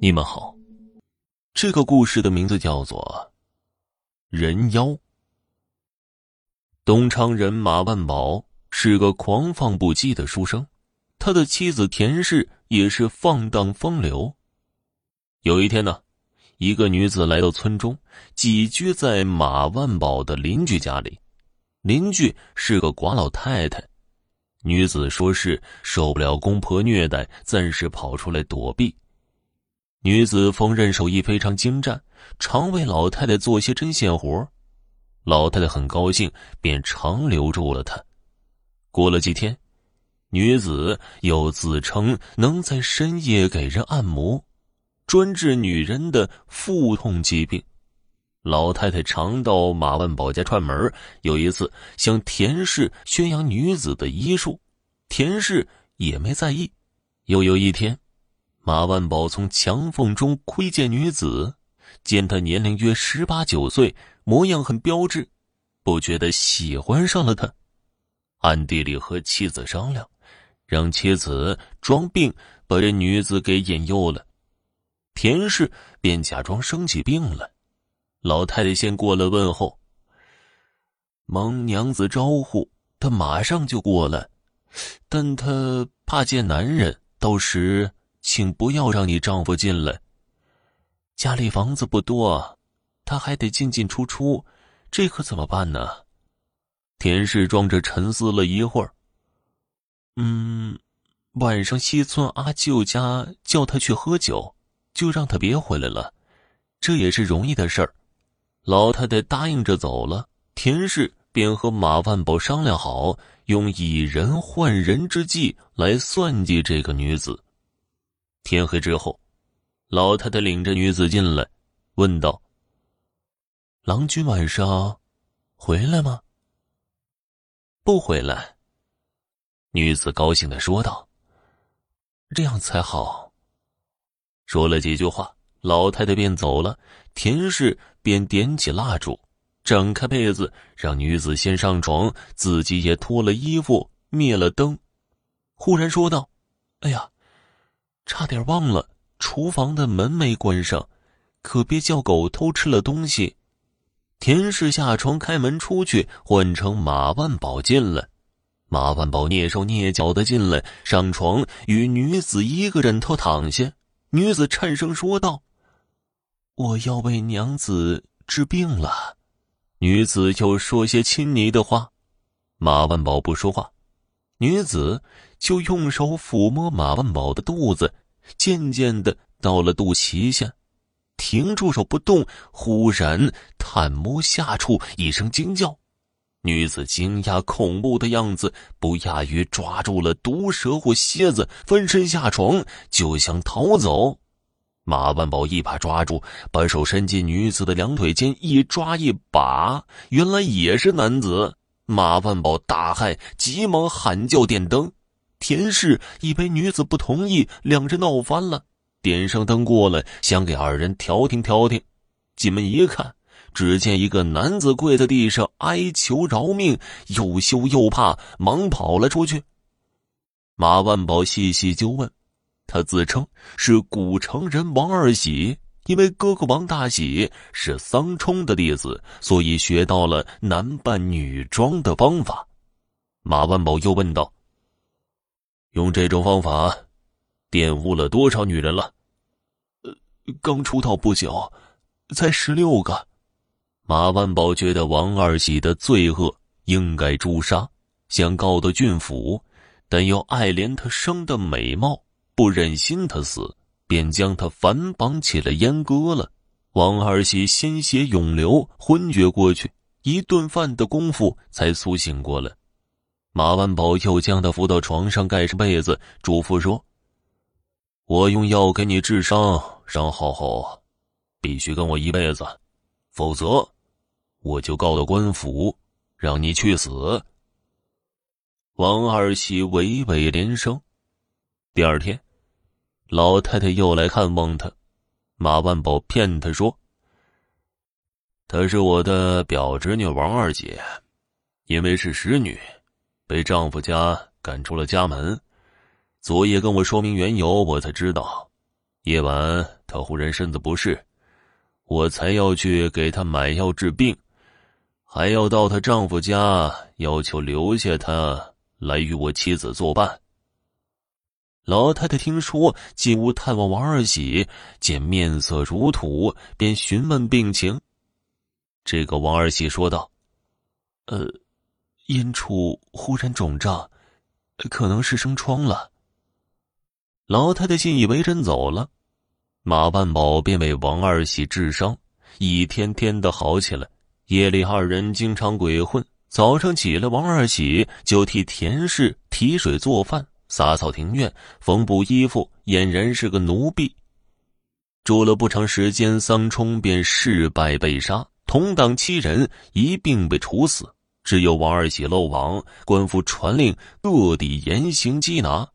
你们好，这个故事的名字叫做《人妖》。东昌人马万宝是个狂放不羁的书生，他的妻子田氏也是放荡风流。有一天呢，一个女子来到村中，寄居在马万宝的邻居家里。邻居是个寡老太太，女子说是受不了公婆虐待，暂时跑出来躲避。女子缝纫手艺非常精湛，常为老太太做些针线活老太太很高兴，便常留住了她。过了几天，女子又自称能在深夜给人按摩，专治女人的腹痛疾病。老太太常到马万宝家串门，有一次向田氏宣扬女子的医术，田氏也没在意。又有一天。马万宝从墙缝中窥见女子，见她年龄约十八九岁，模样很标致，不觉得喜欢上了她。暗地里和妻子商量，让妻子装病把这女子给引诱了。田氏便假装生起病了。老太太先过来问候，蒙娘子招呼，她马上就过来，但她怕见男人，到时。请不要让你丈夫进来。家里房子不多，他还得进进出出，这可怎么办呢？田氏装着沉思了一会儿。嗯，晚上西村阿舅家叫他去喝酒，就让他别回来了，这也是容易的事儿。老太太答应着走了，田氏便和马万宝商量好，用以人换人之计来算计这个女子。天黑之后，老太太领着女子进来，问道：“郎君晚上回来吗？”“不回来。”女子高兴的说道。“这样才好。”说了几句话，老太太便走了。田氏便点起蜡烛，展开被子，让女子先上床，自己也脱了衣服，灭了灯，忽然说道：“哎呀！”差点忘了，厨房的门没关上，可别叫狗偷吃了东西。田氏下床开门出去，换成马万宝进来。马万宝蹑手蹑脚的进来，上床与女子一个枕头躺下。女子颤声说道：“我要为娘子治病了。”女子又说些亲昵的话。马万宝不说话。女子就用手抚摸马万宝的肚子，渐渐的到了肚脐下，停住手不动。忽然探摸下处，一声惊叫，女子惊讶恐怖的样子，不亚于抓住了毒蛇或蝎子，翻身下床就想逃走。马万宝一把抓住，把手伸进女子的两腿间，一抓一把，原来也是男子。马万宝大骇，急忙喊叫点灯。田氏以为女子不同意，两人闹翻了，点上灯过来，想给二人调停调停。进门一看，只见一个男子跪在地上哀求饶命，又羞又怕，忙跑了出去。马万宝细细就问，他自称是古城人王二喜。因为哥哥王大喜是桑冲的弟子，所以学到了男扮女装的方法。马万宝又问道：“用这种方法，玷污了多少女人了？”“呃，刚出道不久，才十六个。”马万宝觉得王二喜的罪恶应该诛杀，想告到郡府，但又爱怜她生的美貌，不忍心她死。便将他反绑起来阉割了。王二喜鲜血涌流，昏厥过去。一顿饭的功夫才苏醒过来。马万宝又将他扶到床上，盖上被子，嘱咐说：“我用药给你治伤，伤好后必须跟我一辈子，否则我就告到官府，让你去死。”王二喜娓娓连声。第二天。老太太又来看望他，马万宝骗他说：“她是我的表侄女王二姐，因为是使女，被丈夫家赶出了家门。昨夜跟我说明缘由，我才知道。夜晚她忽然身子不适，我才要去给她买药治病，还要到她丈夫家要求留下她来与我妻子作伴。老太太听说进屋探望王二喜，见面色如土，便询问病情。这个王二喜说道：“呃，阴处忽然肿胀，可能是生疮了。”老太太信以为真走了，马万宝便为王二喜治伤，一天天的好起来。夜里二人经常鬼混，早上起来，王二喜就替田氏提水做饭。洒扫庭院，缝补衣服，俨然是个奴婢。住了不长时间，桑冲便事败被杀，同党七人一并被处死，只有王二喜漏网。官府传令各地严刑缉拿，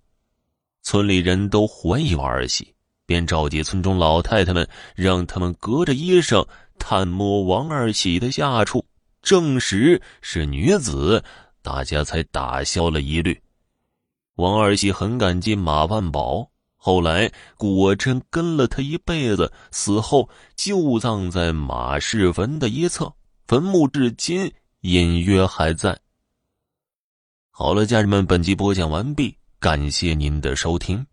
村里人都怀疑王二喜，便召集村中老太太们，让他们隔着衣裳探摸王二喜的下处，证实是女子，大家才打消了疑虑。王二喜很感激马万宝，后来果真跟了他一辈子，死后就葬在马氏坟的一侧，坟墓至今隐约还在。好了，家人们，本集播讲完毕，感谢您的收听。